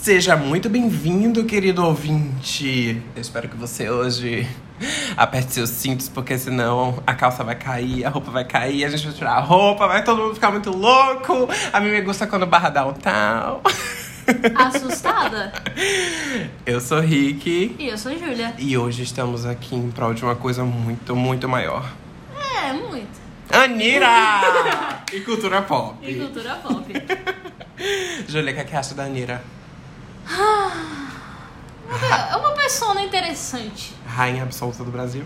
Seja muito bem-vindo, querido ouvinte. Eu espero que você hoje aperte seus cintos, porque senão a calça vai cair, a roupa vai cair, a gente vai tirar a roupa, vai todo mundo ficar muito louco. A mim me gusta quando barra downtown. Assustada? Eu sou Rick E eu sou Júlia. e hoje estamos aqui em prol de uma coisa muito, muito maior. É, muito. Anira! e cultura pop. E cultura pop. Júlia, o que é que acha da Anira? É uma persona interessante. Rainha absoluta do Brasil?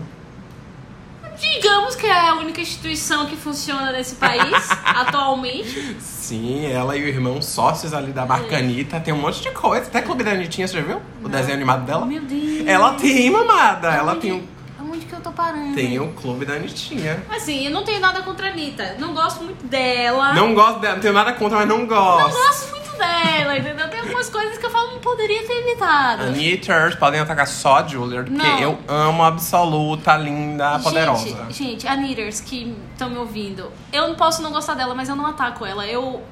Digamos que é a única instituição que funciona nesse país atualmente. Sim, ela e o irmão sócios ali da marca Anitta. Tem um monte de coisa. Até Clube da Anitinha, você já viu? O desenho animado dela? Meu Deus. Ela tem, mamada. Ela Aonde- tem um, Aonde que eu tô parando? tem o Clube da Anitinha. Assim, eu não tenho nada contra a Anitta. Não gosto muito dela. Não gosto dela, não tenho nada contra, mas não Não gosto. gosto muito dela, entendeu? Tem algumas coisas que eu falo não poderia ter evitado. Anitters podem atacar só a Julia, porque Não. eu amo a absoluta, linda, poderosa. Gente, gente, a Knitters que estão me ouvindo, eu não posso não gostar dela, mas eu não ataco ela. Eu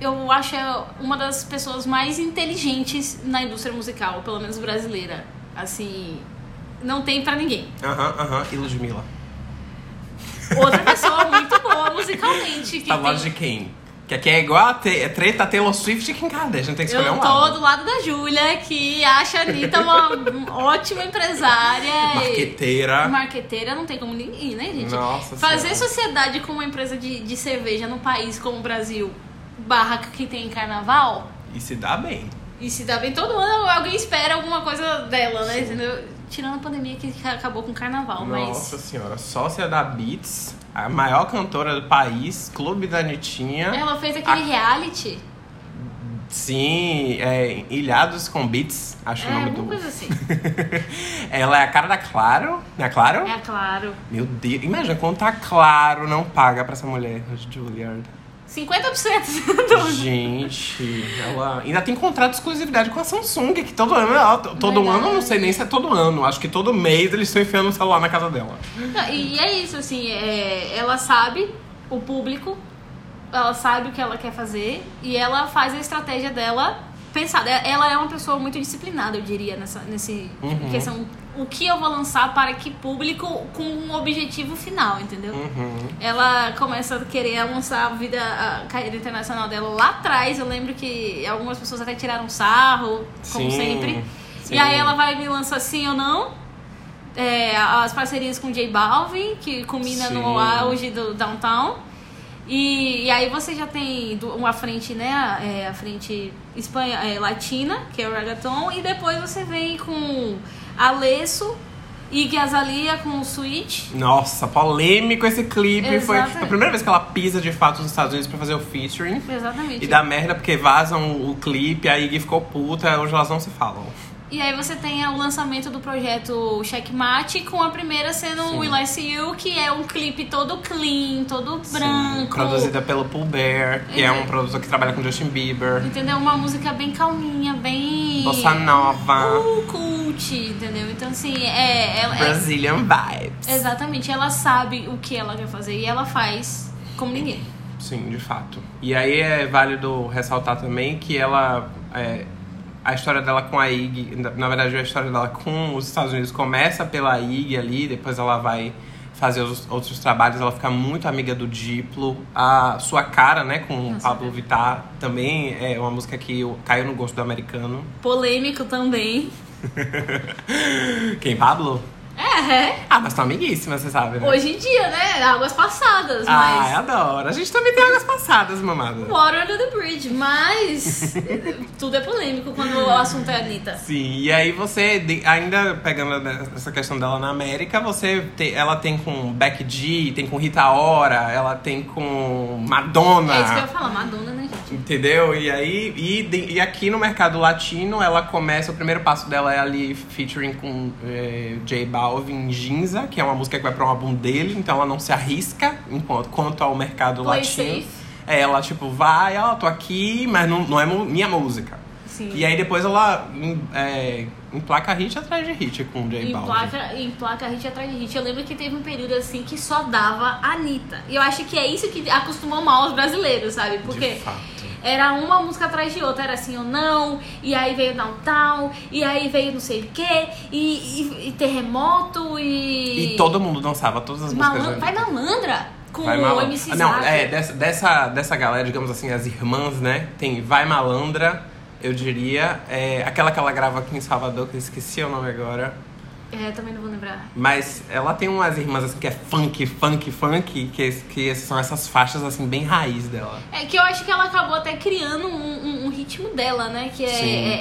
eu acho ela uma das pessoas mais inteligentes na indústria musical, pelo menos brasileira. Assim, não tem pra ninguém. Aham, aham. E Ludmilla? Outra pessoa muito boa musicalmente. Que Tá lado de tem... quem? Que aqui é igual a te- é treta Taylor Swift e Kim Kardashian, tem que escolher Eu um tô lado. do lado da Júlia, que acha a Anitta uma ótima empresária. e- Marqueteira. Marqueteira não tem como ninguém, né, gente? Nossa Fazer Senhora. sociedade com uma empresa de, de cerveja num país como o Brasil, barra que tem carnaval, E se dá bem. e se dá bem todo ano, alguém espera alguma coisa dela, né? Entendeu? Tirando a pandemia que acabou com o carnaval, Nossa mas. senhora, sócia da Beats, a maior cantora do país, Clube da Anitinha. Ela fez aquele reality. Sim, é, Ilhados com Beats, acho É, o nome do. coisa assim. Ela é a cara da Claro, não é Claro? É claro. Meu Deus, imagina quanto a Claro não paga pra essa mulher, Juilliard. 50% do. Gente, ela ainda tem contrato de exclusividade com a Samsung, que todo ano, ela- todo Verdade. ano, não sei nem se é todo ano, acho que todo mês eles estão enfiando o celular na casa dela. Não, E é isso, assim, é, ela sabe o público, ela sabe o que ela quer fazer e ela faz a estratégia dela pensada. Ela é uma pessoa muito disciplinada, eu diria, nessa nesse Uhum. questão. O que eu vou lançar para que público com um objetivo final, entendeu? Uhum. Ela começa a querer lançar a vida, a carreira internacional dela lá atrás. Eu lembro que algumas pessoas até tiraram sarro, como Sim, sempre. sim. E aí ela vai me lançar sim ou não. É, as parcerias com J Balvin, que culmina Sim. no auge do Downtown. E, e aí você já tem uma frente, né? é, a frente espanha, é, latina, que é o reggaeton. E depois você vem com Alesso, Iggy Azalea com o Switch. Nossa, polêmico esse clipe. Foi Exatamente. a primeira vez que ela pisa de fato nos Estados Unidos pra fazer o featuring. Exatamente. E dá merda porque vazam o clipe, a Iggy ficou puta, hoje elas não se falam. E aí você tem o lançamento do projeto Checkmate, com a primeira sendo Sim. o Will I See You, que é um clipe todo clean, todo branco. Produzida pelo Pooh Bear, que é um Uhum. produtor que trabalha com Justin Bieber. Entendeu? Uma música bem calminha, bem. Bossa nova. Uh, entendeu? Então, assim, é. Ela, é Brazilian vibes. exatamente, ela sabe o que ela quer fazer e ela faz como ninguém. Sim, de fato. E aí é válido ressaltar também que ela. é, a história dela com a Iggy, na verdade a história dela com os Estados Unidos começa pela Iggy ali, depois ela vai fazer os outros trabalhos, ela fica muito amiga do Diplo. A sua cara, né, com o Nossa, Pablo Vittar, também é uma música que caiu no gosto do americano. Polêmico também. Quem, Pablo? É, é. Ah, mas tá amiguíssima, você sabe, né? Hoje em dia, né? Águas passadas, Ah, mas. eu adoro. A gente também tem águas passadas, mamada. Water under the bridge, mas tudo é polêmico quando o assunto é Anitta. Sim, e aí você, ainda pegando essa questão dela na América, você tem, ela tem com Becky G, tem com Rita Ora, ela tem com Madonna. É isso que eu ia falar, Madonna, né, gente? Entendeu? E aí, e, e aqui no mercado latino, ela começa, o primeiro passo dela é ali featuring com eh, J Balvin Ginza, que é uma música que vai para um álbum dele, então ela não se arrisca enquanto, quanto ao mercado Play latino. safe. É, ela tipo, vai, ó, tô aqui, mas não, não é minha música. Sim. E aí depois ela é, emplaca hit atrás de hit com J Em Balvin. placa, em placa hit atrás de hit. Eu lembro que teve um período assim que só dava Anitta. E eu acho que é isso que acostumou mal os brasileiros, sabe? Porque De fato. Era uma música atrás de outra, era assim ou não, e aí veio Downtown, e aí veio não sei o quê, e, e- e terremoto, e. E todo mundo dançava todas as músicas. Malan- Vai malandra com Vai o Malandra. MC Ah, Não, é, dessa, dessa, dessa galera, digamos assim, as irmãs, né? Tem Vai Malandra, eu diria. É, aquela que ela grava aqui em Salvador, que eu esqueci o nome agora. É, também não vou lembrar. Mas ela tem umas irmãs assim que é funk, funk, funk, que, que são essas faixas assim bem raiz dela. É que eu acho que ela acabou até criando um, um- um ritmo dela, né? Que é,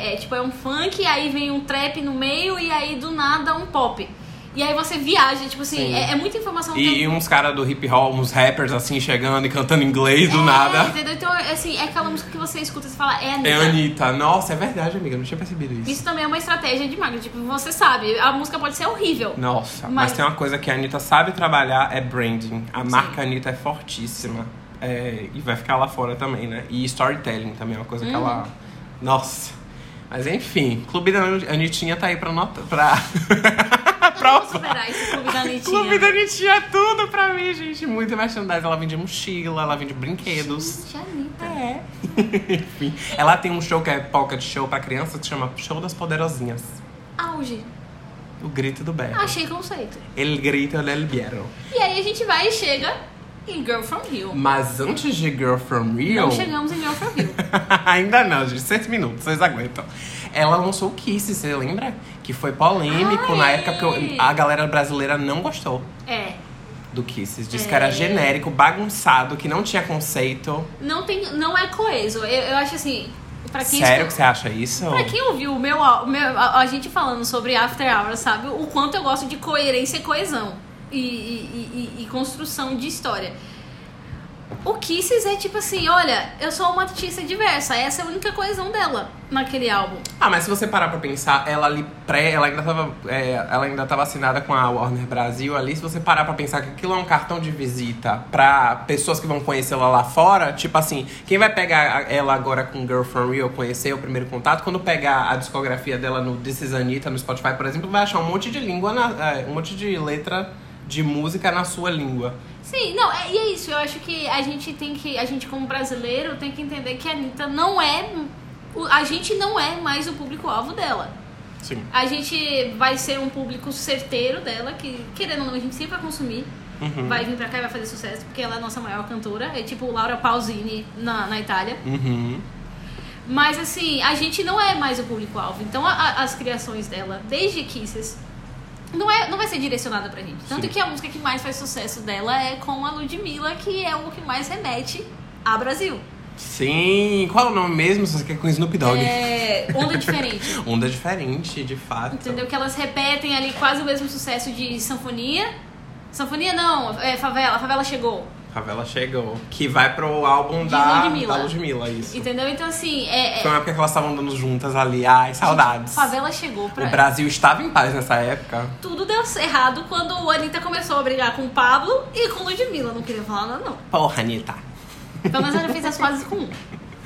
é- é, tipo, é um funk, aí vem um trap no meio e aí do nada um pop. E aí você viaja, tipo assim, Sim. é, é muita informação E, e uns caras do hip hop, uns rappers assim chegando e cantando inglês do É, nada. Entendeu? Então, assim, é aquela música que você escuta e fala, é Anitta. É Anitta. Nossa, é verdade, amiga. Não tinha percebido isso. Isso também é uma estratégia de marketing. Tipo, você sabe, a música pode ser horrível. Nossa, mas... Mas- tem uma coisa que a Anitta sabe trabalhar, é branding. A marca Anitta é fortíssima. É, e vai ficar lá fora também, né? E storytelling também é uma coisa que ela... Uhum. Nossa. Mas enfim, Clube da Anitinha tá aí pra nota... Pra... Superar esse clube da Anitinha. Clube da Anitinha é tudo pra mim, gente. Muita merchandising. Ela vende mochila, ela vende brinquedos. Gente, Anitta. É. Enfim. Ela tem um show que é pocket show pra criança, que se chama Show das Poderosinhas. Auge. O grito do berro. Achei conceito. El grito del berro. E aí a gente vai e chega em Girl From Rio. Mas antes de Girl From Rio... Não chegamos em Girl From Rio. Ainda não, gente. Seis minutos, vocês aguentam. Ela lançou o Kiss, você lembra? Que foi polêmico Ah, na época que eu- a galera brasileira não gostou É. do Kiss. Disse É. que era genérico, bagunçado, que não tinha conceito. Não, tem, não é coeso. Eu, eu acho assim, pra quem Sério escuta- que você acha isso? Pra quem ouviu o meu, o meu- a, a gente falando sobre After Hours, sabe o quanto eu gosto de coerência e coesão e, e- e- e construção de história. O Kisses é tipo assim, olha, eu sou uma artista diversa, essa é a única coesão dela naquele álbum. Ah, mas se você parar pra pensar, ela ali pré, ela ainda tava, é, ela ainda tava assinada com a Warner Brasil ali. Se você parar pra pensar que aquilo é um cartão de visita pra pessoas que vão conhecê-la lá fora, tipo assim, quem vai pegar ela agora com Girl From Real, conhecer o primeiro contato, quando pegar a discografia dela no This Is Anitta, no Spotify, por exemplo, vai achar um monte de língua, na- é, um monte de letra de música na sua língua. Sim, não, é, e é isso. Eu acho que a gente tem que, a gente como brasileiro tem que entender que a Anitta não é, o- a gente não é mais o público-alvo dela. Sim. A gente vai ser um público certeiro dela, que querendo ou não, a gente sempre vai consumir. Uhum. Vai vir pra cá e vai fazer sucesso, porque ela é a nossa maior cantora. É tipo Laura Pausini na, na Itália. Uhum. Mas assim, a gente não é mais o público-alvo. Então a- a- as criações dela, desde Kisses, não, é, não vai ser direcionada pra gente. Tanto Sim. que a música que mais faz sucesso dela é com a Ludmilla, que é o que mais remete a Brasil. Sim. Qual é o nome mesmo? Se você quer com Snoop Dogg. É, onda diferente. Onda diferente, de fato. Entendeu? Que elas repetem ali quase o mesmo sucesso de Sanfonia. Sanfonia não, é Favela, Favela chegou. Favela chegou. Que vai pro álbum De da Ludmilla. da Ludmilla, isso. Entendeu? Então assim, é. é- Foi uma época que elas estavam andando juntas ali. Ai, saudades. Favela chegou pra O Brasil estava em paz nessa época. Tudo deu errado quando o Anitta começou a brigar com o Pablo e com o Ludmilla. Não queria falar nada, não. Porra, Anitta. Pelo menos ela fez as pazes com um.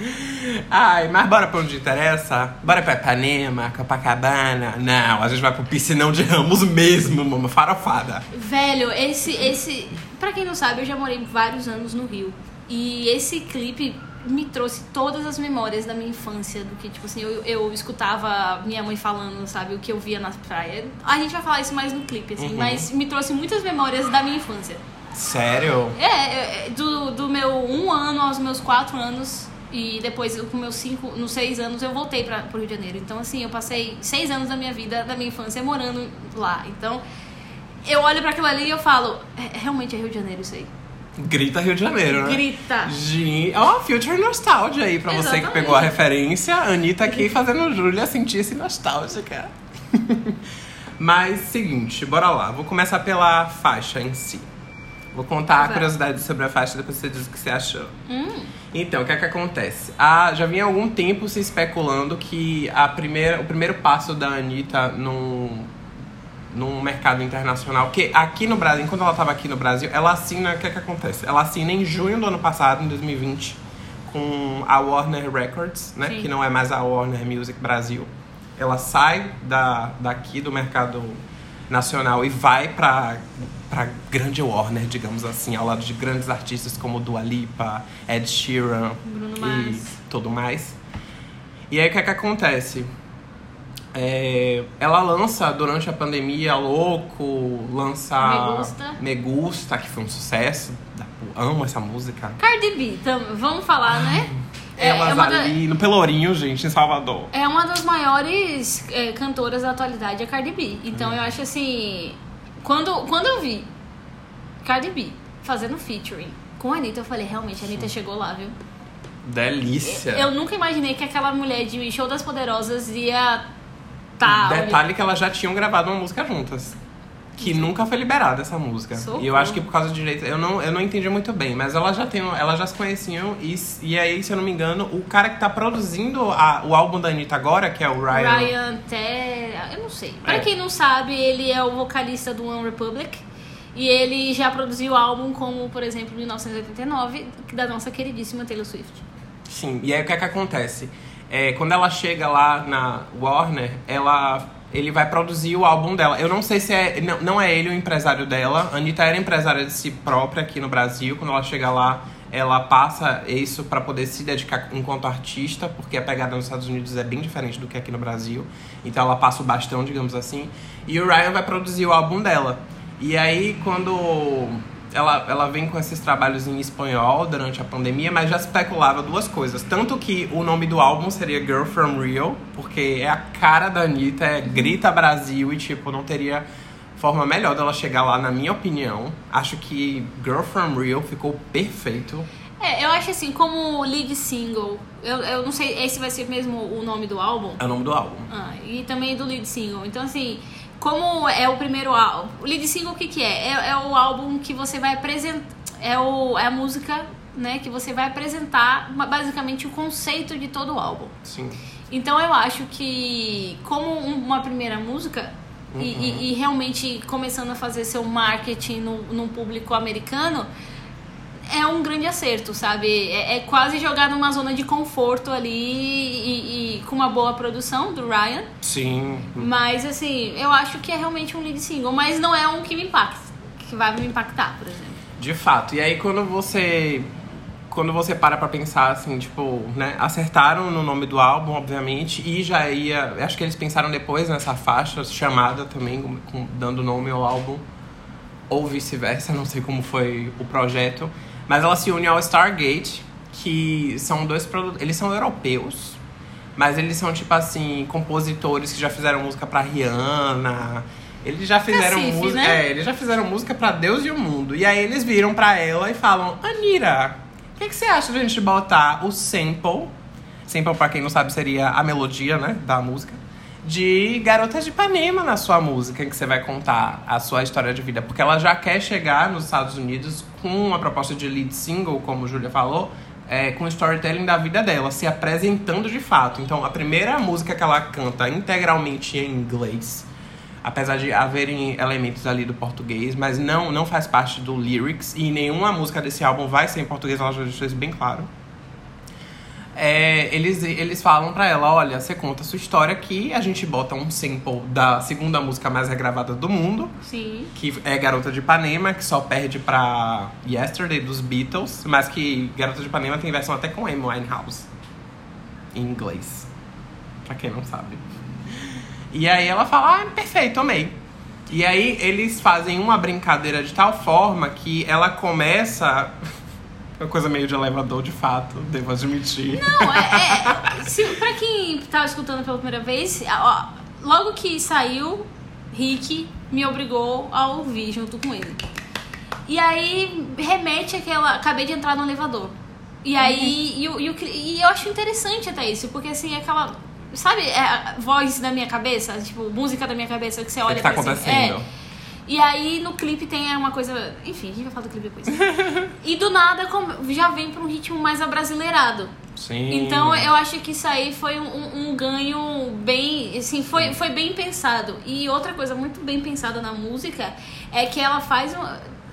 Ai, mas bora pra onde interessa? Bora pra Ipanema, Copacabana? Não, a gente vai pro piscinão de Ramos mesmo, mama, farofada. Velho, esse, esse. Pra quem não sabe, eu já morei vários anos no Rio. E esse clipe me trouxe todas as memórias da minha infância. Do que, tipo assim, eu, eu escutava minha mãe falando, sabe, o que eu via na praia. A gente vai falar isso mais no clipe, assim, Uhum. mas me trouxe muitas memórias da minha infância. Sério? É, é, é, do, do meu um ano aos meus quatro anos. E depois, com meus cinco, nos seis anos, eu voltei para pro Rio de Janeiro. Então, assim, eu passei seis anos da minha vida, da minha infância, morando lá. Então, eu olho para aquilo ali e eu falo, é, realmente é Rio de Janeiro isso aí. Grita Rio de Janeiro, né? Grita. Gente, ó, Future Nostalgia aí pra você que Exatamente. pegou a referência. A Anitta aqui fazendo Júlia sentir-se nostálgica. Mas, seguinte, bora lá. Vou começar pela faixa em si. Vou contar a curiosidade sobre a faixa, depois você diz o que você achou. Hum, Então, o que é que acontece? Ah, já vinha há algum tempo se especulando que a primeira, o primeiro passo da Anitta num, num mercado internacional, que aqui no Brasil, enquanto ela estava aqui no Brasil, ela assina, o que é que acontece? Ela assina em junho do ano passado, em 2020, com a Warner Records, né? Sim. Que não é mais a Warner Music Brasil. Ela sai da, daqui do mercado nacional e vai pra, pra grande Warner, digamos assim, ao lado de grandes artistas como Dua Lipa, Ed Sheeran Bruno e Mars. tudo mais. E aí o que é que acontece? É, ela lança durante a pandemia Louco, lança Me Gusta. Me Gusta, que foi um sucesso. Amo essa música. Cardi B, tam- vamos falar, né? É, Elas é uma da- ali no Pelourinho, gente, em Salvador. É uma das maiores é, cantoras da atualidade, a Cardi B. Então Uhum. eu acho assim. Quando, quando eu vi Cardi B fazendo featuring com a Anitta, eu falei, realmente, a Anitta chegou lá, viu? Delícia. Eu nunca imaginei que aquela mulher de Show das Poderosas ia Detalhe que elas já tinham gravado uma música juntas. Que nunca foi liberada essa música. Socorro. E eu acho que por causa de direito. Eu não, eu não entendi muito bem, mas elas já, tem, elas já se conheciam. E, e aí, se eu não me engano, o cara que tá produzindo a- o álbum da Anitta agora, que é o Ryan. Ryan Te... Eu não sei. Pra É. quem não sabe, ele é o vocalista do One Republic. E ele já produziu álbum como, por exemplo, 1989, da nossa queridíssima Taylor Swift. Sim, e aí o que é que acontece? É, quando ela chega lá na Warner, ela, ele vai produzir o álbum dela. Eu não sei se é. Não, não é ele o empresário dela. A Anitta era empresária de si própria aqui no Brasil. Quando ela chega lá, ela passa isso pra poder se dedicar enquanto artista, porque a pegada nos Estados Unidos é bem diferente do que aqui no Brasil. Então ela passa o bastão, digamos assim. E o Ryan vai produzir o álbum dela. E aí, quando ela, ela vem com esses trabalhos em espanhol durante a pandemia, mas já especulava duas coisas. Tanto que o nome do álbum seria Girl From Rio, porque é a cara da Anitta, é grita Brasil e, tipo, não teria forma melhor dela chegar lá, na minha opinião. Acho que Girl From Rio ficou perfeito. É, eu acho assim, como lead single, eu, eu não sei, esse vai ser mesmo o nome do álbum. É o nome do álbum. Ah, e também do lead single. Então, assim, como é o primeiro álbum. O lead single, o que, que é? é? é o álbum que você vai apresentar. É, o, é a música, né, que você vai apresentar basicamente o conceito de todo o álbum. Sim. Então eu acho que, como um- uma primeira música, e, e- e realmente começando a fazer seu marketing no, num público americano, é um grande acerto, sabe? É, é quase jogar numa zona de conforto ali e, e com uma boa produção do Ryan. Sim. Mas assim, eu acho que é realmente um lead single, mas não é um que me impacta, que vai me impactar, por exemplo. De fato. E aí quando você quando você para pra pensar assim, tipo, né, acertaram no nome do álbum, obviamente, e já ia, acho que eles pensaram depois nessa faixa chamada também com- dando nome ao álbum ou vice-versa, não sei como foi o projeto, mas ela se une ao Stargate, que são dois produtores, eles são europeus, mas eles são tipo assim, compositores que já fizeram música pra Rihanna, eles já fizeram Cacife, música, né? é, eles já fizeram música pra Deus e o mundo. E aí eles viram pra ela e falam: "Anira, o que, que você acha de a gente botar o sample? Sample pra quem não sabe seria a melodia, né, da música." De Garotas de Ipanema na sua música, em que você vai contar a sua história de vida. Porque ela já quer chegar nos Estados Unidos com uma proposta de lead single, como a Júlia falou, é, com storytelling da vida dela, se apresentando de fato. Então, a primeira música que ela canta integralmente em inglês, apesar de haverem elementos ali do português, mas não, não faz parte do lyrics, e nenhuma música desse álbum vai ser em português, ela já deixou isso bem claro. É, eles, eles falam pra ela, olha, você conta a sua história aqui, a gente bota um sample da segunda música mais regravada do mundo, Sim. que é Garota de Ipanema, que só perde pra Yesterday dos Beatles, mas que Garota de Ipanema tem versão até com Amy Winehouse. Em inglês. Pra quem não sabe. E aí ela fala, ah, perfeito, amei. E aí eles fazem uma brincadeira de tal forma que ela começa. Uma coisa meio de elevador, de fato, devo admitir. Não, é. é se, pra quem tava escutando pela primeira vez, ó, logo que saiu, Rick me obrigou a ouvir junto com ele. E aí remete àquela. Acabei de entrar no elevador. E aí. E, o- e, o cli- e eu acho interessante até isso, porque assim, aquela. Sabe, é a voz da minha cabeça, tipo, música da minha cabeça que você olha que tá fala acontecendo? Assim, é. E aí no clipe tem uma coisa. Enfim, a gente vai falar do clipe depois. e do nada já vem pra um ritmo mais abrasileirado. Sim. Então eu acho que isso aí foi um, um ganho bem. Assim, foi, foi bem pensado. E outra coisa muito bem pensada na música é que ela faz um.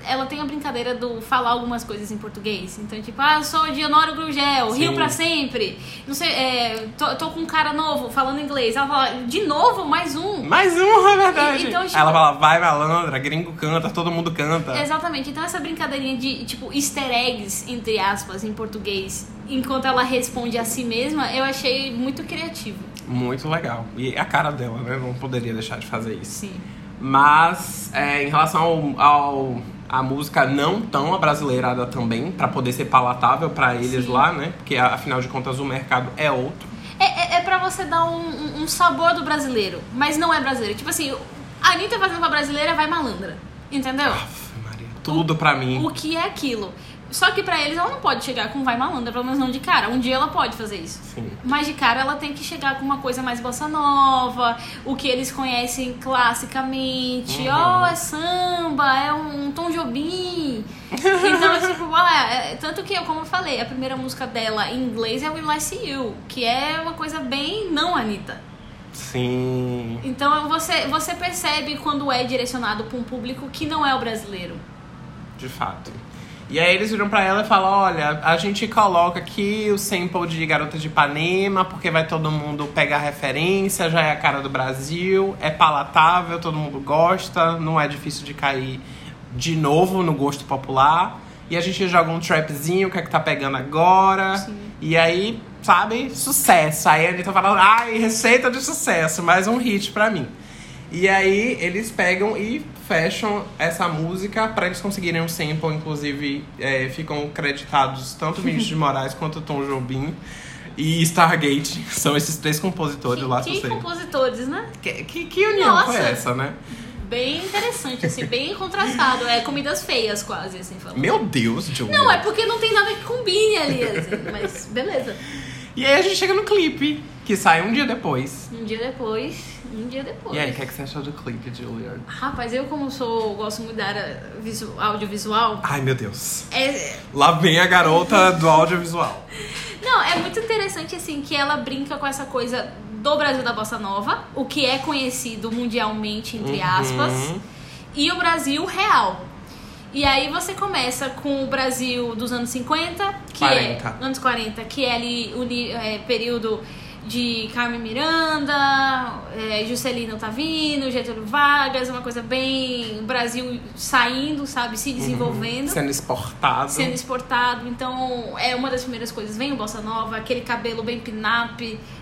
Ela tem a brincadeira do falar algumas coisas em português. Então, tipo, ah, eu sou de Honório Grugel, Sim. Rio pra sempre. Não sei, é, tô, tô com um cara novo falando inglês. Ela fala, de novo, mais um. Mais um, é verdade. E- então, tipo- Ela fala, vai malandra, gringo canta, todo mundo canta. Exatamente. Então essa brincadeirinha de, tipo, easter eggs, entre aspas, em português, enquanto ela responde a si mesma, eu achei muito criativo. Muito legal. E a cara dela, né? Não poderia deixar de fazer isso. Sim. Mas é, em relação ao, ao a música não tão abrasileirada também, pra poder ser palatável pra eles Sim. lá, né? Porque afinal de contas o mercado é outro. É, é, é pra você dar um, um- sabor do brasileiro, mas não é brasileiro. Tipo assim, a Anitta fazendo pra brasileira vai malandra. Entendeu? Aff, Maria, tudo pra mim. O que é aquilo? Só que pra eles ela não pode chegar com vai malandra, pelo menos não de cara. Um dia ela pode fazer isso. Sim. Mas de cara ela tem que chegar com uma coisa mais bossa nova, o que eles conhecem classicamente. Uhum. Oh, é samba, é um Tom Jobim. Então, tipo, ah, é- tanto que, como eu falei, a primeira música dela em inglês é Will I See You, que é uma coisa bem não Anitta. Sim. Então você, você percebe quando é direcionado pra um público que não é o brasileiro. De fato. E aí eles viram pra ela e falam, olha, a gente coloca aqui o sample de Garota de Ipanema, porque vai todo mundo pegar referência, já é a cara do Brasil, é palatável, todo mundo gosta, não é difícil de cair de novo no gosto popular. E a gente joga um trapzinho, o que é que tá pegando agora. Sim. E aí, sabe, sucesso. Aí a Anitta fala, ai, receita de sucesso, mais um hit pra mim. E aí eles pegam e fecham essa música pra eles conseguirem um sample, inclusive é, ficam creditados tanto Vinícius de Moraes quanto Tom Jobim e Stargate. São esses três compositores lá, se que você... compositores, né? Que, que, que união Nossa. foi essa, né? Bem interessante, assim, bem contrastado. É comidas feias, quase, assim, falando. Meu Deus, Julia. Não, é porque não tem nada que combine ali, assim, mas beleza. E aí a gente chega no clipe, que sai um dia depois. Um dia depois, um dia depois. E aí, o que, é que você achou do clipe, Julia? Rapaz, eu como sou, gosto muito da área visu- audiovisual, Ai, meu Deus. é, Lá vem a garota do audiovisual. Não, é muito interessante assim que ela brinca com essa coisa do Brasil da Bossa Nova, o que é conhecido mundialmente, entre aspas, Uhum. e o Brasil real. E aí você começa com o Brasil dos anos 50, que 40. é anos 40, que é ali o é, período de Carmen Miranda, é, Juscelino tá vindo, Getúlio Vargas, uma coisa bem Brasil saindo, sabe, se desenvolvendo Sendo exportado. sendo exportado. Então, é uma das primeiras coisas. Vem o Bossa Nova, aquele cabelo bem pinap.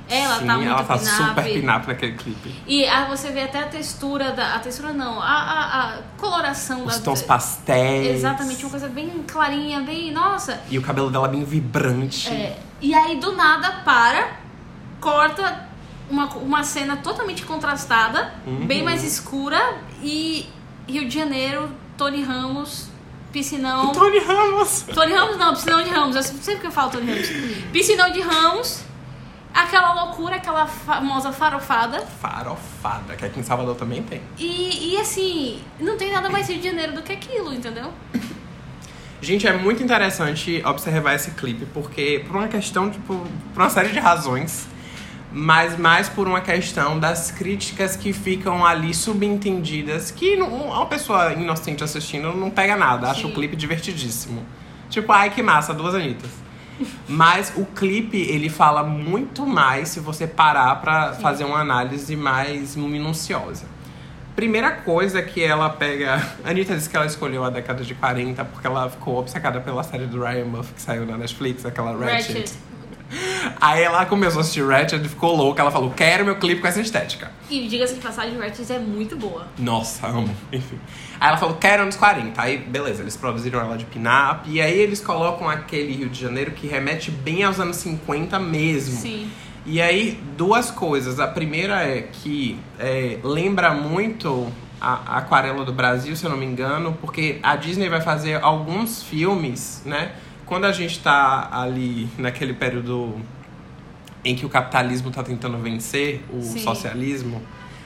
Ela Sim, tá muito ela tá pinap. super pinap naquele clipe. E ah, você vê até a textura da. A textura não, a, a, a coloração Os da. tons pastéis. Exatamente, uma coisa bem clarinha, bem. Nossa! E o cabelo dela bem vibrante. É, e aí do nada para, corta uma, uma cena totalmente contrastada, Uhum. bem mais escura e Rio de Janeiro, Tony Ramos, piscinão. Tony Ramos. Tony Ramos não, piscinão de Ramos. Eu sempre que eu falo Tony Ramos. Piscinão de Ramos, aquela loucura, aquela famosa farofada. Farofada, que aqui em Salvador também tem. E, e assim, não tem nada mais Rio de Janeiro do que aquilo, entendeu? Gente, é muito interessante observar esse clipe, porque por uma questão, tipo, por uma série de razões, mas mais por uma questão das críticas que ficam ali subentendidas, que não- uma pessoa inocente assistindo não pega nada, acha o clipe divertidíssimo. Tipo, ai que massa, duas Anitas. Mas o clipe, ele fala muito mais se você parar pra fazer uma análise mais minuciosa. Primeira coisa que ela pega. A Anitta disse que ela escolheu a década de 40 porque ela ficou obcecada pela série do Ryan Murphy que saiu na Netflix, aquela Ratchet. Ratchet. Aí ela começou a assistir Ratchet e ficou louca. Ela falou: Quero meu clipe com essa estética. E diga-se de passagem, Ratchet é muito boa. Nossa, amo. Enfim. Aí ela falou, quero anos 40. Aí, beleza, eles produziram ela de pin-up. E aí eles colocam aquele Rio de Janeiro que remete bem aos anos 50 mesmo. Sim. E aí, duas coisas. A primeira é que é, lembra muito a, a Aquarela do Brasil, se eu não me engano, porque a Disney vai fazer alguns filmes, né? Quando a gente tá ali naquele período em que o capitalismo tá tentando vencer o Sim. socialismo.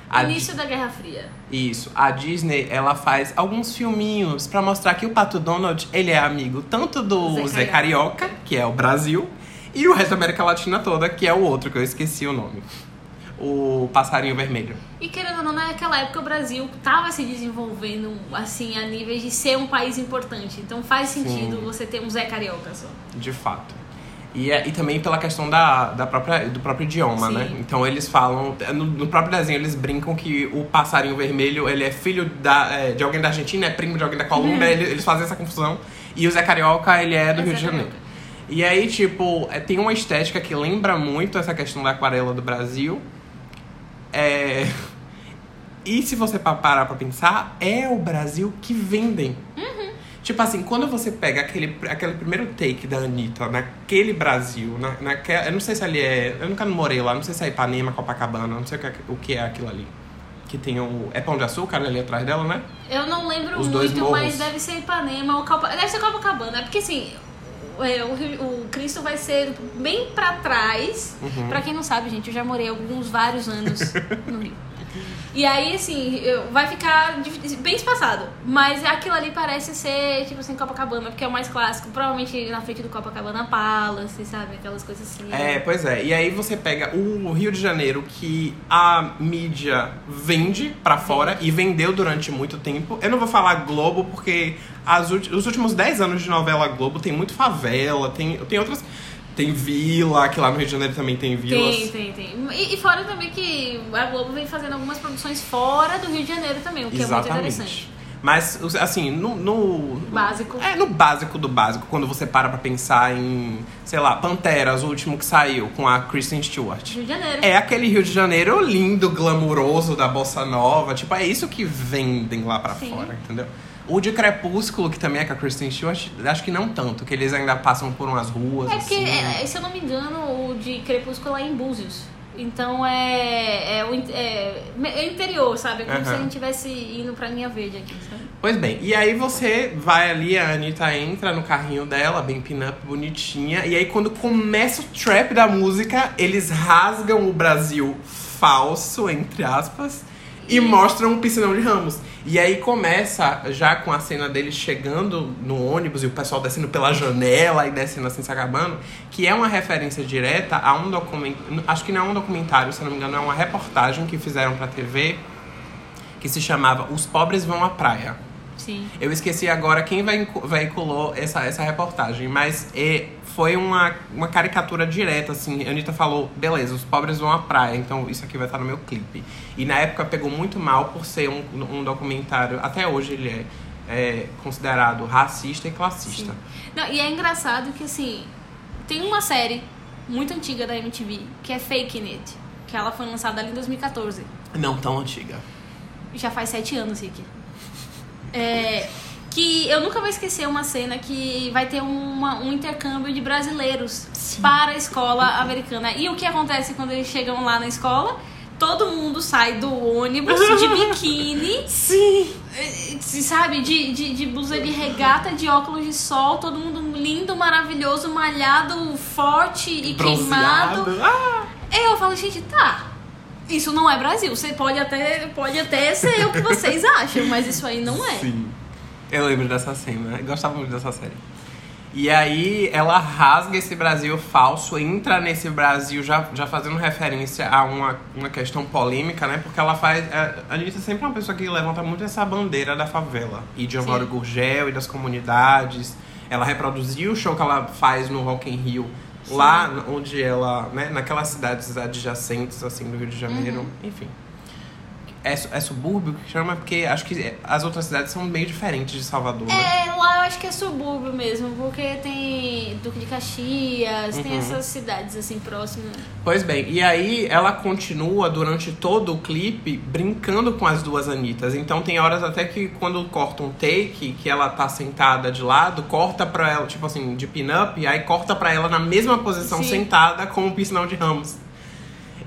a Início da Guerra Fria. isso. A Disney, ela faz alguns filminhos pra mostrar que o Pato Donald, ele é amigo tanto do Zé Zé Carioca, Carioca. que é o Brasil, e o resto da América Latina toda, que é o outro, que eu esqueci o nome. o passarinho vermelho. E querendo ou não, naquela época o Brasil estava se desenvolvendo assim a níveis de ser um país importante. Então faz sentido Sim. você ter um Zé Carioca só. De fato. E, é- e também pela questão da, da própria, do próprio idioma, Sim. né? Então eles falam, no, no próprio desenho eles brincam que o passarinho vermelho ele é filho da, é, de alguém da Argentina, é primo de alguém da Colômbia, ele- eles fazem essa confusão. E o Zé Carioca, ele é do É Rio de Janeiro. Carioca. E aí, tipo, é, tem uma estética que lembra muito essa questão da aquarela do Brasil. É... E se você pa- parar pra pensar, é o Brasil que vendem. Tipo assim, quando você pega aquele, aquele primeiro take da Anitta naquele Brasil, na, naquela, eu não sei se ali é. Eu nunca morei lá, não sei se é Ipanema, Copacabana, não sei o que, é- o que é aquilo ali. Que tem o. É Pão de Açúcar ali atrás dela, né? Eu não lembro Os muito, mas deve ser Ipanema ou Copa... Deve ser Copacabana, é porque assim, o, é, o, o Cristo vai ser bem pra trás. Uhum. Pra quem não sabe, gente, eu já morei alguns vários anos no Rio. E aí, assim, vai ficar bem espaçado. Mas aquilo ali parece ser, tipo assim, Copacabana, porque é o mais clássico. Provavelmente na frente do Copacabana Palace, sabe? Aquelas coisas assim. É, pois é. E aí você pega o Rio de Janeiro, que a mídia vende pra fora e vendeu durante muito tempo. Eu não vou falar Globo, porque as os últimos 10 anos de novela Globo tem muito favela, tem, tem outras. Tem vila, que lá no Rio de Janeiro também tem vilas. Tem, tem, tem. E, e fora também que a Globo vem fazendo algumas produções fora do Rio de Janeiro também, o que é muito interessante. Mas, assim, no, no. Básico. É, no básico do básico, quando você para pra pensar em, sei lá, Panteras, o último que saiu, com a Kristen Stewart. Rio de Janeiro. É aquele Rio de Janeiro lindo, glamuroso da bossa nova. Tipo, é isso que vendem lá pra Sim. fora, entendeu? O de Crepúsculo, que também é com a Kristen Stewart, acho que não tanto, que eles ainda passam por umas ruas. É porque, assim. é, se eu não me engano, o de Crepúsculo é em Búzios. Então é, é, o, é, é interior, sabe? É como se a gente estivesse indo pra linha verde aqui, sabe? Pois bem, e aí você vai ali, a Anitta entra no carrinho dela, bem pin-up, bonitinha. E aí quando começa o trap da música, eles rasgam o Brasil falso, entre aspas, e mostram um piscinão de ramos. E aí começa já com a cena deles chegando no ônibus e o pessoal descendo pela janela e descendo assim se acabando, que é uma referência direta a um documentário. Acho que não é um documentário, se não me engano, é uma reportagem que fizeram pra TV que se chamava Os Pobres Vão à Praia. Sim. Eu esqueci agora quem veicu- veiculou essa, essa reportagem, mas é, foi uma, uma caricatura direta, assim. A Anitta falou, beleza, os pobres vão à praia, então isso aqui vai estar no meu clipe. E na época pegou muito mal por ser um, um documentário, até hoje ele é, é considerado racista e classista. Não, e é engraçado que, assim, tem uma série muito antiga da MTV, que é Fake It, que ela foi lançada ali em 2014. Não tão antiga. Já faz sete anos, Rick. É, que eu nunca vou esquecer uma cena que vai ter uma- um intercâmbio de brasileiros para a escola americana. E o que acontece quando eles chegam lá na escola? Todo mundo sai do ônibus de biquíni, Sim! eh, sabe? De, de, de blusa de regata, de óculos de sol, todo mundo lindo, maravilhoso, malhado, forte e queimado. Bronzeado. Ah! Aí eu falo, gente, tá. Isso não é Brasil. Você pode até, pode até ser o que vocês acham, mas isso aí não é. Sim. Eu lembro dessa cena, gostava muito dessa série. E aí ela rasga esse Brasil falso, entra nesse Brasil já, já fazendo referência a uma, uma questão polêmica, né? Porque ela faz. A Anitta sempre é uma pessoa que levanta muito essa bandeira da favela. E de Sim. Gurgel e das comunidades. Ela reproduziu o show que ela faz no Rock in Rio. Lá onde ela, né, naquelas cidades adjacentes, assim, do Rio de Janeiro, enfim. É, é subúrbio que chama, porque acho que as outras cidades são meio diferentes de Salvador, né? É, lá eu acho que é subúrbio mesmo, porque tem Duque de Caxias, tem essas cidades assim próximas. Pois bem, e aí ela continua durante todo o clipe brincando com as duas Anitas. Então tem horas até que quando corta um take, que ela tá sentada de lado, corta pra ela, tipo assim, de pin-up, aí corta pra ela na mesma posição Sim. sentada com o piscinão de ramos.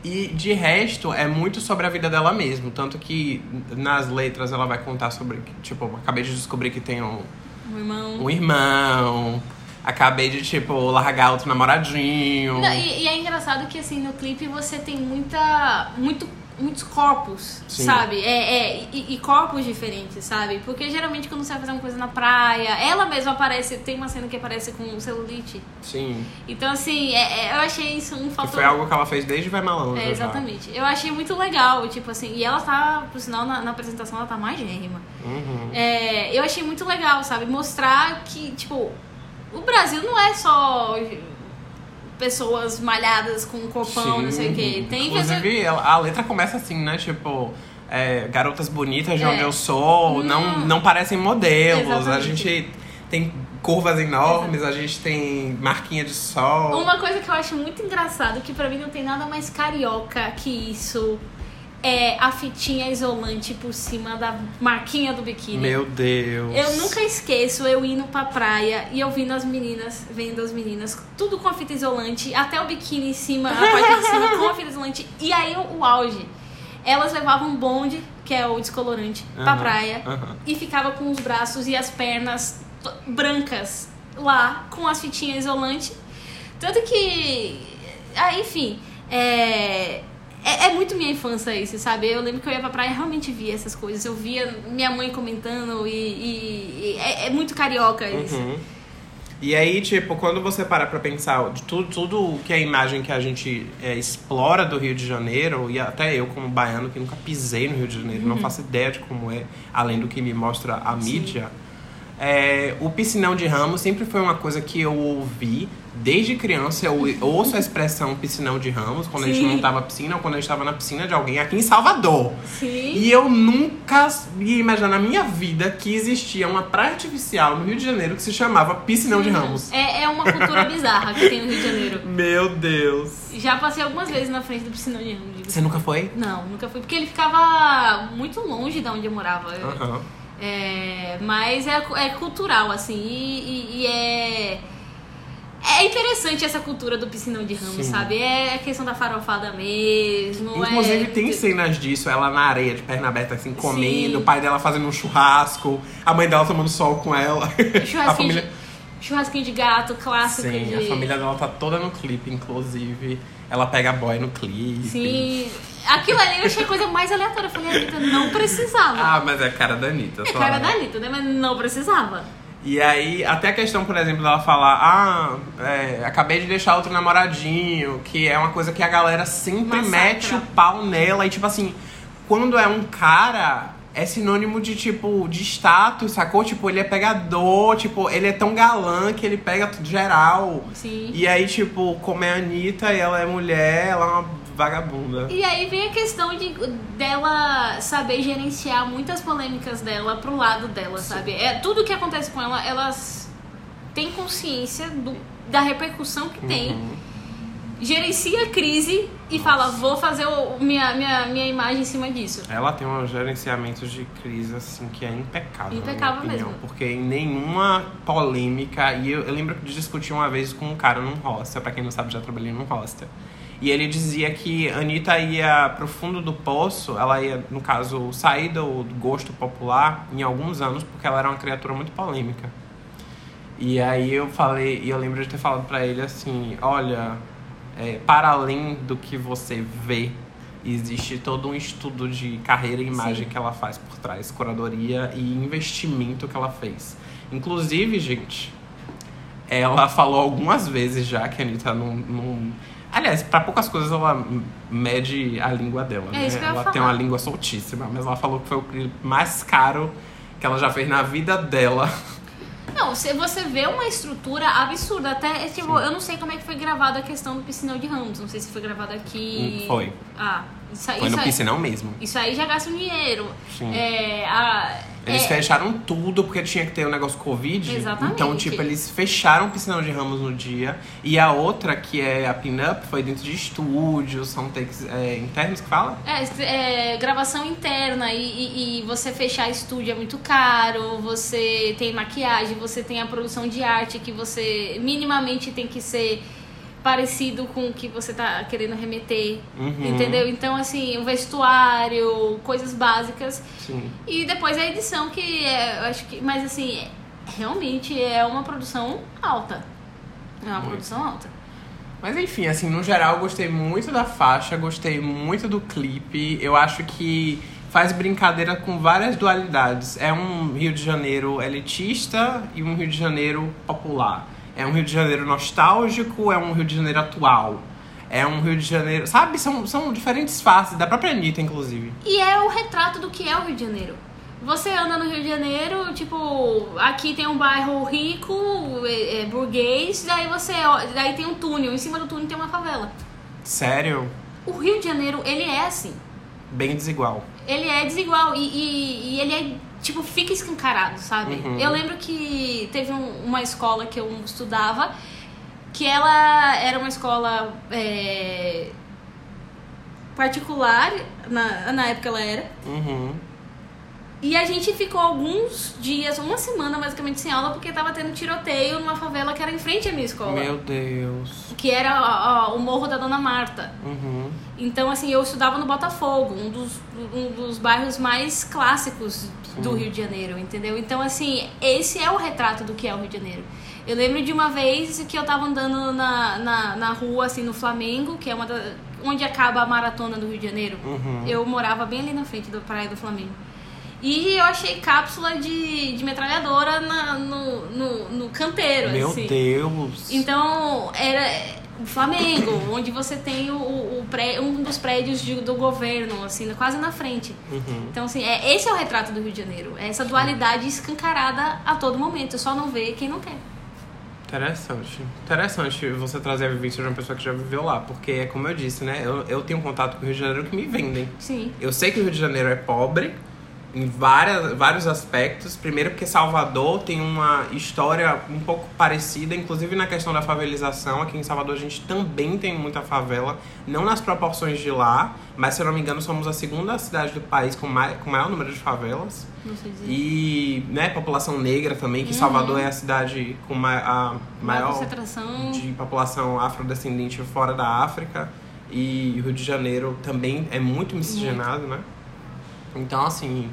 E de resto, é muito sobre a vida dela mesmo. Tanto que nas letras ela vai contar sobre. Tipo, acabei de descobrir que tem um, Meu irmão. um irmão. Acabei de, tipo, largar outro namoradinho. Não, e, e é engraçado que assim, no clipe você tem muita. muito muitos corpos, Sim. sabe? É, é, e, e corpos diferentes, sabe? Porque geralmente quando você vai fazer uma coisa na praia, ela mesma aparece, tem uma cena que aparece com celulite. Sim. Então, assim, é- é- eu achei isso um Que fator. foi algo que ela fez desde Vai Malandro. É, já. exatamente. Eu achei muito legal, tipo assim, e ela tá, por sinal, na, na apresentação ela tá magérrima. Uhum. É, eu achei muito legal, sabe? Mostrar que, tipo, o Brasil não é só pessoas malhadas com um corpão, não sei o quê. Tem. Inclusive, ela- a letra começa assim, né? Tipo, é, garotas bonitas de É. onde eu sou não, Não. não parecem modelos. A Exatamente. gente tem curvas enormes, a gente tem marquinha de sol. Uma coisa que eu acho muito engraçado, que pra mim não tem nada mais carioca que isso, é a fitinha isolante por cima da marquinha do biquíni. Meu Deus. Eu nunca esqueço eu indo pra praia e ouvindo as meninas, vendo as meninas, tudo com a fita isolante, até o biquíni em cima, a parte de cima com a fita isolante. E aí o, auge. Elas levavam um bonde, que é o descolorante, pra Aham, praia, aham. e ficava com os braços e as pernas brancas lá, com as fitinhas isolantes. Tanto que. Ah, enfim. É, é. é muito minha infância isso, sabe? Eu lembro que eu ia pra praia e realmente via essas coisas. Eu via minha mãe comentando e. e- e é, é muito carioca isso. Uhum. E aí, tipo, quando você para pra pensar de tudo, tudo que é a imagem que a gente é, explora do Rio de Janeiro, e até eu como baiano que nunca pisei no Rio de Janeiro, Uhum. não faço ideia de como é, além do que me mostra a mídia, é, o piscinão de ramos sempre foi uma coisa que eu ouvi desde criança. Eu ouço a expressão piscinão de ramos quando a gente Sim. montava a piscina ou quando a gente estava na piscina de alguém aqui em Salvador. Sim. E eu nunca ia imaginar na minha vida que existia uma praia artificial no Rio de Janeiro que se chamava Piscinão de Ramos. É, é uma cultura bizarra que tem no Rio de Janeiro. Meu Deus. Já passei algumas vezes na frente do piscinão de Ramos. digo Você nunca foi? Não, nunca fui. Porque ele ficava muito longe de onde eu morava. Aham. É, mas é, é cultural, assim, e, e- e é. É interessante essa cultura do piscinão de ramos, Sim. sabe? É a questão da farofada mesmo. Inclusive é... tem cenas disso, ela na areia, de perna aberta, assim, comendo, Sim. o pai dela fazendo um churrasco, a mãe dela tomando sol com ela. a Churrasquinho, família. de, churrasquinho de gato, clássico Sim, de. a família dela tá toda no clipe, inclusive. Ela pega boy no clipe. Sim. Aquilo ali eu achei a coisa mais aleatória. Eu falei, Anitta, não precisava. Ah, mas é a cara da Anitta. é só cara da Anitta, né? Mas não precisava. E aí, até a questão, por exemplo, dela falar, ah, é, acabei de deixar outro namoradinho, que é uma coisa que a galera sempre Massacra. mete o pau nela. E tipo assim, quando é um cara, é sinônimo de tipo, de status, sacou? Tipo, ele é pegador, tipo, ele é tão galã que ele pega tudo geral. Sim. E aí, tipo, como é a Anitta e ela é mulher, ela é uma vagabunda. E aí vem a questão de dela saber gerenciar muitas polêmicas dela pro lado dela, sabe? É tudo que acontece com ela, elas têm consciência do, da repercussão que tem. Uhum. Gerencia a crise e fala, vou fazer o, minha, minha, minha imagem em cima disso. Ela tem um gerenciamento de crise, assim, que é impecável. na minha Impecável opinião, mesmo. Porque em nenhuma polêmica. E eu, eu lembro de discutir uma vez com um cara num hostel, pra quem não sabe, já trabalhei num hostel. E ele dizia que a Anitta ia pro fundo do poço, ela ia, no caso, sair do gosto popular em alguns anos, porque ela era uma criatura muito polêmica. E aí eu falei, e eu lembro de ter falado pra ele assim, olha, é, para além do que você vê, existe todo um estudo de carreira e imagem Sim. que ela faz por trás, curadoria e investimento que ela fez. Inclusive, gente, ela falou algumas vezes já que a Anitta não. não... Aliás, pra poucas coisas ela mede a língua dela, É né? isso ela tem uma língua soltíssima, mas ela falou que foi o mais caro que ela já fez na vida dela. Não, você, vê uma estrutura absurda. Até, é, tipo, eu não sei como é que foi gravada a questão do piscinão de Ramos. Não sei se foi gravado aqui. Hum, foi. Ah, isso, aí- Foi isso no aí- piscinão mesmo. Isso aí já gasta um dinheiro. Sim. É, a, Eles é, fecharam tudo porque tinha que ter o negócio Covid. Exatamente. Então, tipo, eles fecharam o piscinão de Ramos no dia. E a outra, que é a pin-up, foi dentro de estúdios, são takes é, internos que fala? É, é, gravação interna e, e- e você fechar estúdio é muito caro, você tem maquiagem, você tem a produção de arte que você minimamente tem que ser parecido com o que você tá querendo remeter, Uhum. entendeu? Então, assim, o vestuário, coisas básicas Sim. e depois a edição que é, eu acho que, mas assim, realmente é uma produção alta. É uma Muito. produção alta. Mas enfim, assim, no geral, eu gostei muito da faixa, gostei muito do clipe. Eu acho que faz brincadeira com várias dualidades. É um Rio de Janeiro elitista e um Rio de Janeiro popular. É um Rio de Janeiro nostálgico, é um Rio de Janeiro atual. É um Rio de Janeiro. Sabe? São, são diferentes faces, da própria Anitta, inclusive. E é o retrato do que é o Rio de Janeiro. Você anda no Rio de Janeiro, tipo, aqui tem um bairro rico, é, é, burguês, daí você. Daí tem um túnel, em cima do túnel tem uma favela. Sério? O Rio de Janeiro, ele é assim. Bem desigual. Ele é desigual e, e, e ele é, tipo, fica escancarado, sabe? Uhum. Eu lembro que teve um- uma escola que eu estudava que ela era uma escola é, particular, na, na época ela era. Uhum. E a gente ficou alguns dias, uma semana basicamente sem aula, porque tava tendo tiroteio numa favela que era em frente à minha escola. Meu Deus. Que era ó, ó, o Morro da Dona Marta. Uhum. Então, assim, eu estudava no Botafogo, um dos, um dos bairros mais clássicos do Sim. Rio de Janeiro, entendeu? Então, assim, esse é o retrato do que é o Rio de Janeiro. Eu lembro de uma vez que eu tava andando na, na, na rua, assim, no Flamengo, que é uma da, onde acaba a maratona do Rio de Janeiro. Uhum. Eu morava bem ali na frente da Praia do Flamengo. E eu achei cápsula de, de metralhadora na- no, no, no canteiro, Meu assim. Deus. Então, era o Flamengo, onde você tem o, o pré, um dos prédios de- do governo, assim, quase na frente. Uhum. Então, assim, é, esse é o retrato do Rio de Janeiro. É essa dualidade escancarada a todo momento. Só não vê quem não quer. Interessante. Interessante você trazer a vivência de uma pessoa que já viveu lá. Porque, é como eu disse, né? Eu, eu tenho um contato com o Rio de Janeiro que me vendem. Sim. Eu sei que o Rio de Janeiro é pobre em várias, vários aspectos. Primeiro porque Salvador tem uma história um pouco parecida, inclusive na questão da favelização. Aqui em Salvador a gente também tem muita favela, não nas proporções de lá, mas se eu não me engano somos a segunda cidade do país com, mai, com maior número de favelas. Não sei dizer. E, né, população negra também, que Salvador é a cidade com ma a Maior concentração. de população afrodescendente fora da África. E Rio de Janeiro também é muito miscigenado, né? Então, assim,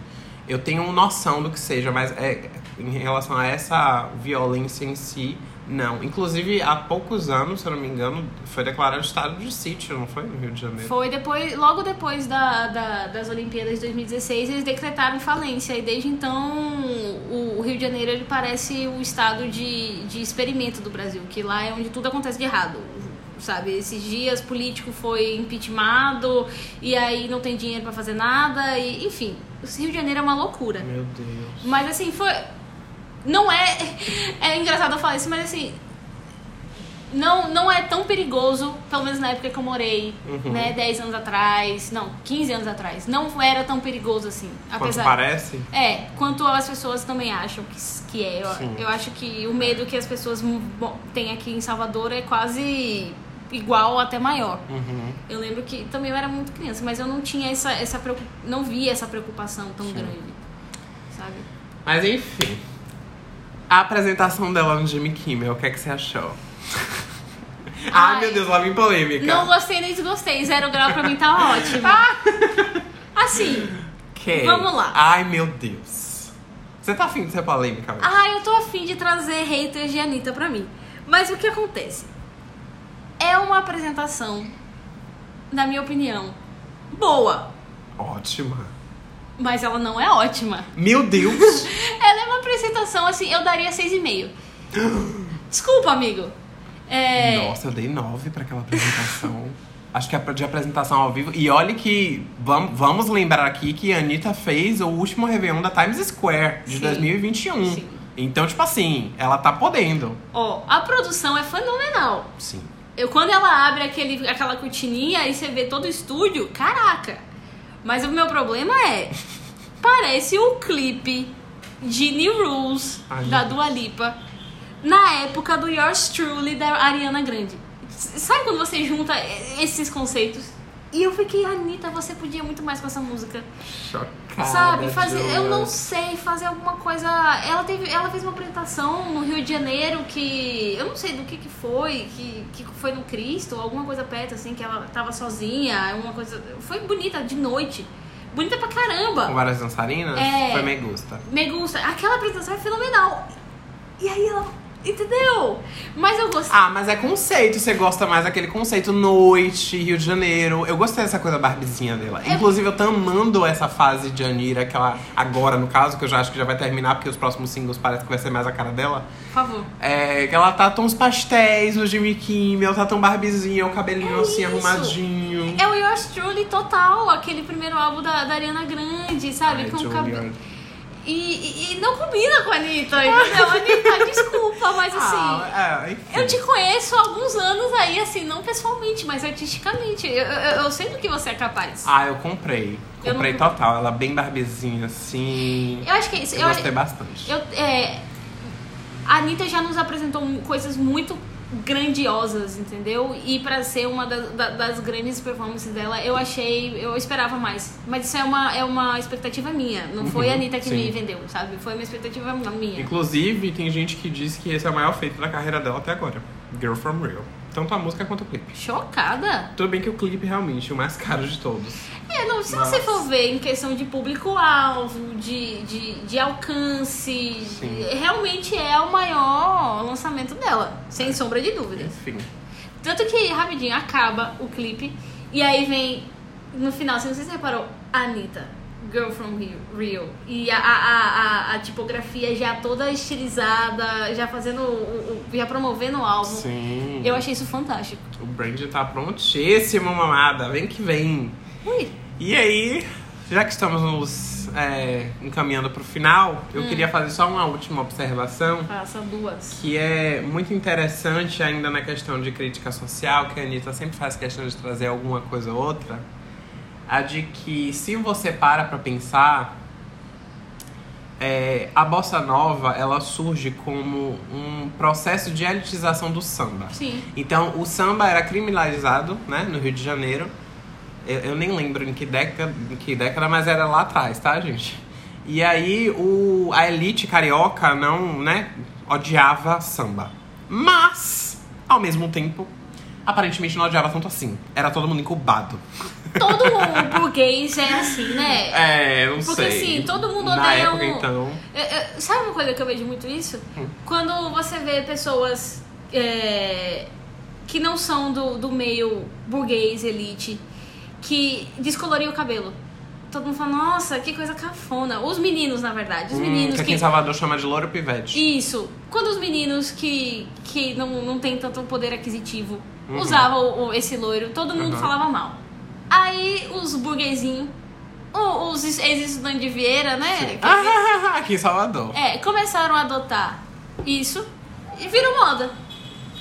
eu tenho noção do que seja, mas é, em relação a essa violência em si, não. Inclusive, há poucos anos, se eu não me engano, foi declarado estado de sítio, não foi? No Rio de Janeiro. Foi depois, logo depois da, da- das Olimpíadas de 2016, eles decretaram falência. E desde então, o, o Rio de Janeiro ele parece o estado de, de experimento do Brasil, que lá é onde tudo acontece de errado. Sabe, esses dias político foi impeachmentado e aí não tem dinheiro pra fazer nada, e enfim, Rio de Janeiro é uma loucura. Meu Deus. Mas assim, foi. Não é. É engraçado eu falar isso, mas assim. Não, não é tão perigoso, pelo menos na época que eu morei, Uhum. né? 10 anos atrás, não, 15 anos atrás. Não era tão perigoso assim. Quanto Apesar. parece? É, quanto as pessoas também acham que, que é. Eu, eu acho que o medo que as pessoas têm aqui em Salvador é quase igual ou até maior. Uhum. Eu lembro que também eu era muito criança, mas eu não tinha essa, essa não via essa preocupação tão grande. Sabe? Mas enfim. A apresentação dela no Jimmy Kimmel, o que é que você achou? Ai, Ai. meu Deus, lá vem polêmica. Não gostei nem desgostei. Zero grau pra mim tá ótimo. Assim, Que? Vamos lá. Ai, meu Deus. Você tá afim de ser polêmica? hoje? ah, eu tô afim de trazer haters de Anitta pra mim. Mas o que acontece? É uma apresentação, na minha opinião, boa. Ótima. Mas ela não é ótima. Meu Deus. Ela é uma apresentação, assim, eu daria 6,5. Desculpa, amigo. É, Nossa, eu dei nove pra aquela apresentação. Acho que é de apresentação ao vivo. E olha que vamos, vamos lembrar aqui que a Anitta fez o último Réveillon da Times Square de Sim. 2021. Sim. Então, tipo assim, ela tá podendo. Ó, a produção é fenomenal. Sim. Eu, quando ela abre aquele, aquela cortininha e você vê todo o estúdio, caraca! Mas o meu problema é. Parece o clipe de New Rules Ai, da Dua Lipa na época do Yours Truly da Ariana Grande. Sabe quando você junta esses conceitos? E eu fiquei, Anitta, você podia muito mais com essa música. Chocada. Sabe, fazer, eu não sei, fazer alguma coisa. Ela teve, ela fez uma apresentação no Rio de Janeiro que eu não sei do que que foi, que, que foi no Cristo, alguma coisa perto assim, que ela tava sozinha, uma coisa, foi bonita de noite. Bonita pra Com caramba. várias dançarinas? É. Foi me gusta. Me gusta. Aquela apresentação é fenomenal. E aí ela Entendeu? Mas eu gostei. Ah, mas é conceito. Você gosta mais daquele conceito noite, Rio de Janeiro. Eu gostei dessa coisa barbizinha dela. É- Inclusive, eu tô amando essa fase de Anira, que ela, agora, no caso, que eu já acho que já vai terminar, porque os próximos singles parece que vai ser mais a cara dela. Por favor. É, que ela tá tons pastéis, o Jimmy Kimmel, tá tão barbizinha, o cabelinho É assim, isso. arrumadinho. É o Yours Truly total, aquele primeiro álbum da, da Ariana Grande, sabe? Ai, com o cabelo. E, e- e não combina com a Anitta, entendeu? Anitta, desculpa, mas assim. Ah, é. Eu te conheço há alguns anos aí, assim, não pessoalmente, mas artisticamente. Eu, eu, eu sei do que você é capaz. Ah, eu comprei. Eu Comprei não- total. Ela bem barbizinha, assim. Eu acho que é isso. Eu Eu, gostei bastante. eu, é, a Anitta já nos apresentou coisas muito grandiosas, entendeu? E pra ser uma das, da- das grandes performances dela, eu achei, eu esperava mais. Mas isso é uma, é uma expectativa minha. Não foi a Uhum, Anitta que sim. me vendeu, sabe? Foi uma expectativa minha. Inclusive, tem gente que diz que esse é o maior feito da carreira dela até agora. Girl From Real. Tanto a música quanto o clipe. Chocada. Tudo bem que o clipe realmente é o mais caro de todos. É, não, se Mas- você for ver em questão de público-alvo, de, de, de alcance, Sim. realmente é o maior lançamento dela, sem sombra de dúvidas. Enfim. Tanto que, rapidinho, acaba o clipe e aí vem, no final, se você reparou, Anitta, Girl From Rio. E a, a, a, a- tipografia já toda estilizada, já fazendo, o, o- já promovendo o álbum. Sim. Eu achei isso fantástico. O brand tá prontíssimo, mamada. Vem que vem. Ui, E aí, já que estamos nos é, encaminhando pro final, eu queria fazer só uma última observação. faça duas. Que é muito interessante ainda na questão de crítica social, que a Anitta sempre faz questão de trazer alguma coisa ou outra. A de que se você para pra pensar, é, a bossa nova ela surge como um processo de elitização do samba. Sim. Então, o samba era criminalizado, né, no Rio de Janeiro. Eu, eu nem lembro em que, década, em que década, mas era lá atrás, tá, gente? E aí, o, a elite carioca não, né, odiava samba. Mas, ao mesmo tempo, aparentemente não odiava tanto assim. Era todo mundo incubado. Todo burguês é assim, né? É, não Porque, sei. assim, todo mundo Na odeia época, um- então... É, é, sabe uma coisa que eu vejo muito isso? Hum. Quando você vê pessoas é, que não são do, do meio burguês, elite, que descoloriam o cabelo. Todo mundo fala, nossa, que coisa cafona. Os meninos, na verdade. Os Hum, meninos que aqui que. em Salvador chama de louro pivete. Isso. Quando os meninos que, que não, não tem tanto poder aquisitivo Uhum. usavam o- esse loiro, todo mundo Uhum. falava mal. Aí os burguesinhos, o- os ex-estudantes de Vieira, né? dizer, Ah, aqui em Salvador. é, começaram a adotar isso e virou moda.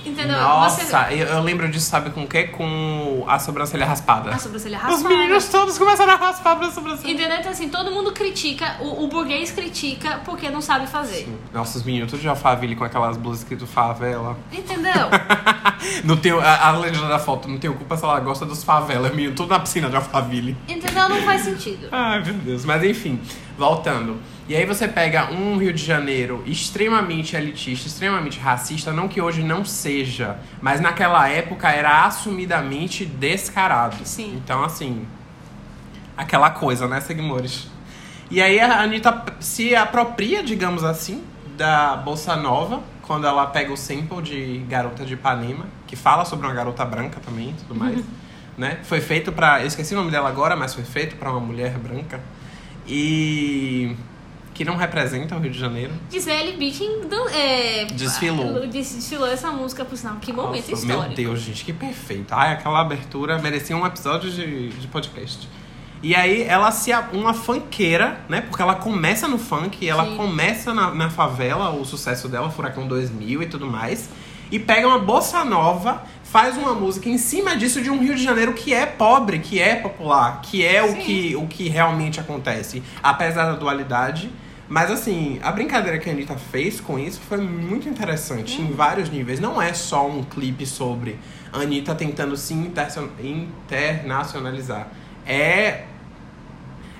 Entendeu? Nossa, Você eu, eu lembro disso, sabe com o quê? Com a sobrancelha raspada. a sobrancelha Os raspada. meninos todos começaram a raspar pra sobrancelha. Entendeu? Então, assim, todo mundo critica, o, o burguês critica porque não sabe fazer. Nossa, os meninos tudo de alfaville com aquelas blusas escrito favela. Entendeu? Não tenho, a, a legenda da foto, não tenho culpa se ela gosta dos favelas, menino, tudo na piscina de alfaville. Entendeu? Não faz sentido. Ai, meu Deus. Mas enfim, voltando. E aí você pega um Rio de Janeiro extremamente elitista, extremamente racista, não que hoje não seja, mas naquela época era assumidamente descarado. Sim. Então, assim, aquela coisa, né, Seguimores? E aí a Anitta se apropria, digamos assim, da Bolsa Nova, quando ela pega o sample de Garota de Ipanema, que fala sobre uma garota branca também e tudo mais. Né? Foi feito pra. Eu esqueci o nome dela agora, mas foi feito pra uma mulher branca. E. que não representa o Rio de Janeiro. Gisele Bündchen dan- é, Desfilou. des- Desfilou essa música, por sinal. Que momento Nossa, Meu histórico. Deus, gente, que perfeito. Ai, aquela abertura merecia um episódio de, de podcast. E aí ela se uma funkeira, né? Porque ela começa no funk, ela Sim. começa na, na favela, o sucesso dela, Furacão 2000 e tudo mais. E pega uma bossa nova, faz uma música em cima disso de um Rio de Janeiro que é pobre, que é popular, que é o que, o que realmente acontece, apesar da dualidade. Mas assim, a brincadeira que a Anitta fez com isso foi muito interessante em vários níveis. Não é só um clipe sobre a Anitta tentando se internacionalizar. É.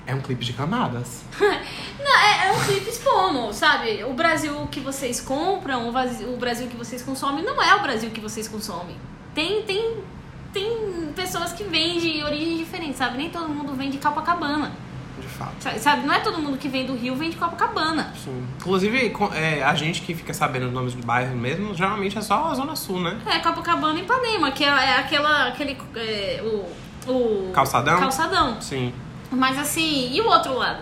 É um clipe de camadas. Não, é, é um clipe expondo, sabe? O Brasil que vocês compram, o Brasil que vocês consomem, não é o Brasil que vocês consomem. Tem, tem, tem pessoas que vêm de origens diferentes, sabe? Nem todo mundo vem de Copacabana. De fato. Sa- Sabe, não é todo mundo que vem do Rio vem de Copacabana. Sim. Inclusive, é, a gente que fica sabendo os nomes do bairro mesmo, geralmente é só a Zona Sul, né? É Copacabana e Ipanema, que é, é aquela, aquele, é, o, o... Calçadão? Calçadão. Sim. Mas assim, e o outro lado?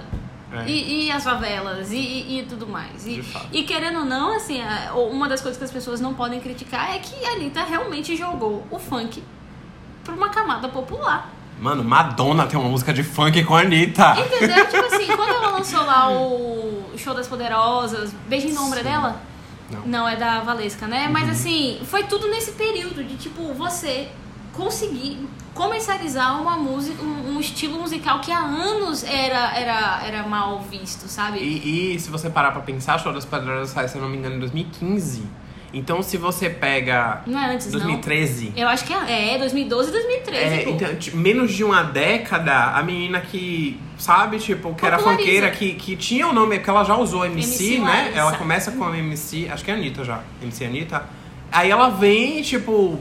É. E, e as favelas, e, e, e tudo mais. E, e querendo ou não, assim, uma das coisas que as pessoas não podem criticar é que a Anitta realmente jogou o funk pra uma camada popular. Mano, Madonna tem uma música de funk com a Anitta. Entendeu? tipo assim, quando ela lançou lá o Show das Poderosas, Beijinho no ombro é dela? Não. Não, é da Valesca, né? Mas assim, foi tudo nesse período de tipo, você conseguir comercializar uma música, um, um estilo musical que há anos era, era, era mal visto, sabe? E, e se você parar pra pensar, das Poderosas sai, se eu não me engano, em 2015. Então, se você pega Não é antes, 2013... não. Eu acho que é, é 2012 e 2013, É, pô. então, menos de uma década, a menina que, sabe, tipo, que era funkeira, que, que tinha o nome, porque ela já usou MC, MC né? Larissa. Ela começa com a MC, acho que é a Anitta já, MC Anitta. Aí ela vem, tipo,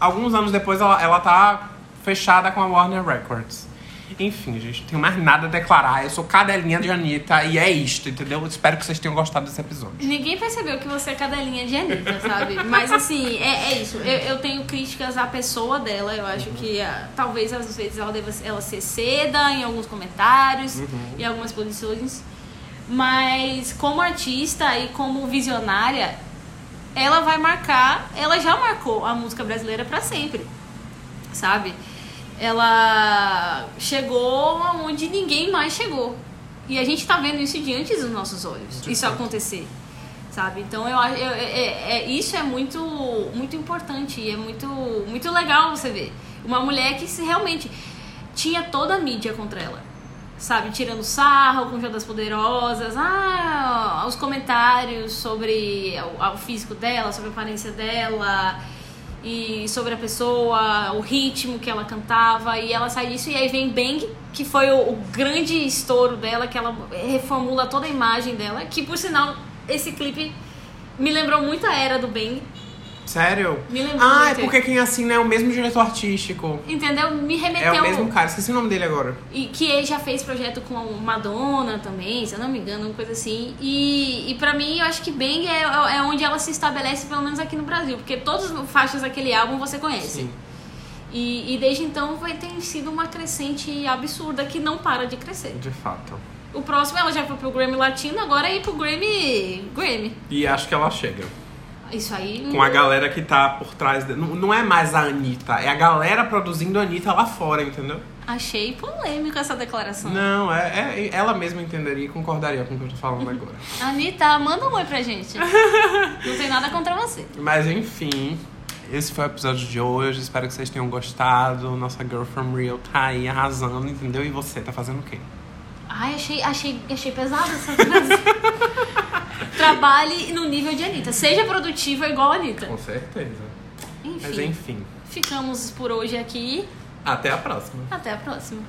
alguns anos depois ela, ela tá fechada com a Warner Records. Enfim, gente, não tenho mais nada a declarar. Eu sou cadelinha de Anitta e é isto, entendeu? Espero que vocês tenham gostado desse episódio. Ninguém percebeu que você é cadelinha de Anitta, sabe? Mas assim, é, é isso. Eu, eu tenho críticas à pessoa dela. Eu acho que ah, talvez às vezes ela deva ela ser seda em alguns comentários, em algumas posições. Mas como artista e como visionária, ela vai marcar, ela já marcou a música brasileira pra sempre. Sabe? Ela chegou onde ninguém mais chegou. E a gente tá vendo isso diante dos nossos olhos. Isso acontecer. Sabe? Então eu acho. eu- é- é- é- isso é muito, muito importante. E é muito, muito legal você ver. Uma mulher que se realmente tinha toda a mídia contra ela. Sabe? Tirando sarro com das Poderosas. Ah, os comentários sobre o, o físico dela, sobre a aparência dela. E sobre a pessoa, o ritmo que ela cantava. E ela sai disso. E aí vem Bang, que foi o, o grande estouro dela. Que ela reformula toda a imagem dela. Que por sinal, esse clipe me lembrou muito a era do Bang. Sério? Me lembrou Ah, é porque quem assina é o mesmo diretor artístico. Entendeu? Me É remeteu. o mesmo cara, esqueci o nome dele agora. E que ele já fez projeto com Madonna também, se eu não me engano, uma coisa assim. E, e pra mim, eu acho que Bang é, é onde ela se estabelece, pelo menos aqui no Brasil. Porque todas as faixas daquele álbum você conhece. Sim. E, e desde então vai ter sido uma crescente absurda que não para de crescer. De fato. O próximo ela já foi pro Grammy Latino, agora é ir pro Grammy. Grammy. E acho que ela chega. Isso aí. Com a galera que tá por trás. De... Não, não é mais a Anitta, é a galera produzindo a Anitta lá fora, entendeu? Achei polêmico essa declaração. Não, é, é- ela mesma entenderia e concordaria com o que eu tô falando agora. Anitta, manda um oi pra gente. não tem nada contra você. Mas enfim, esse foi o episódio de hoje. Espero que vocês tenham gostado. Nossa Girl from Real tá aí arrasando, entendeu? E você, tá fazendo o quê? Ai, achei, achei, achei pesada essa frase. Trabalhe no nível de Anitta. Seja produtiva igual a Anitta. Com certeza. Mas Enfim, enfim, ficamos por hoje aqui. até a próxima. Até a próxima.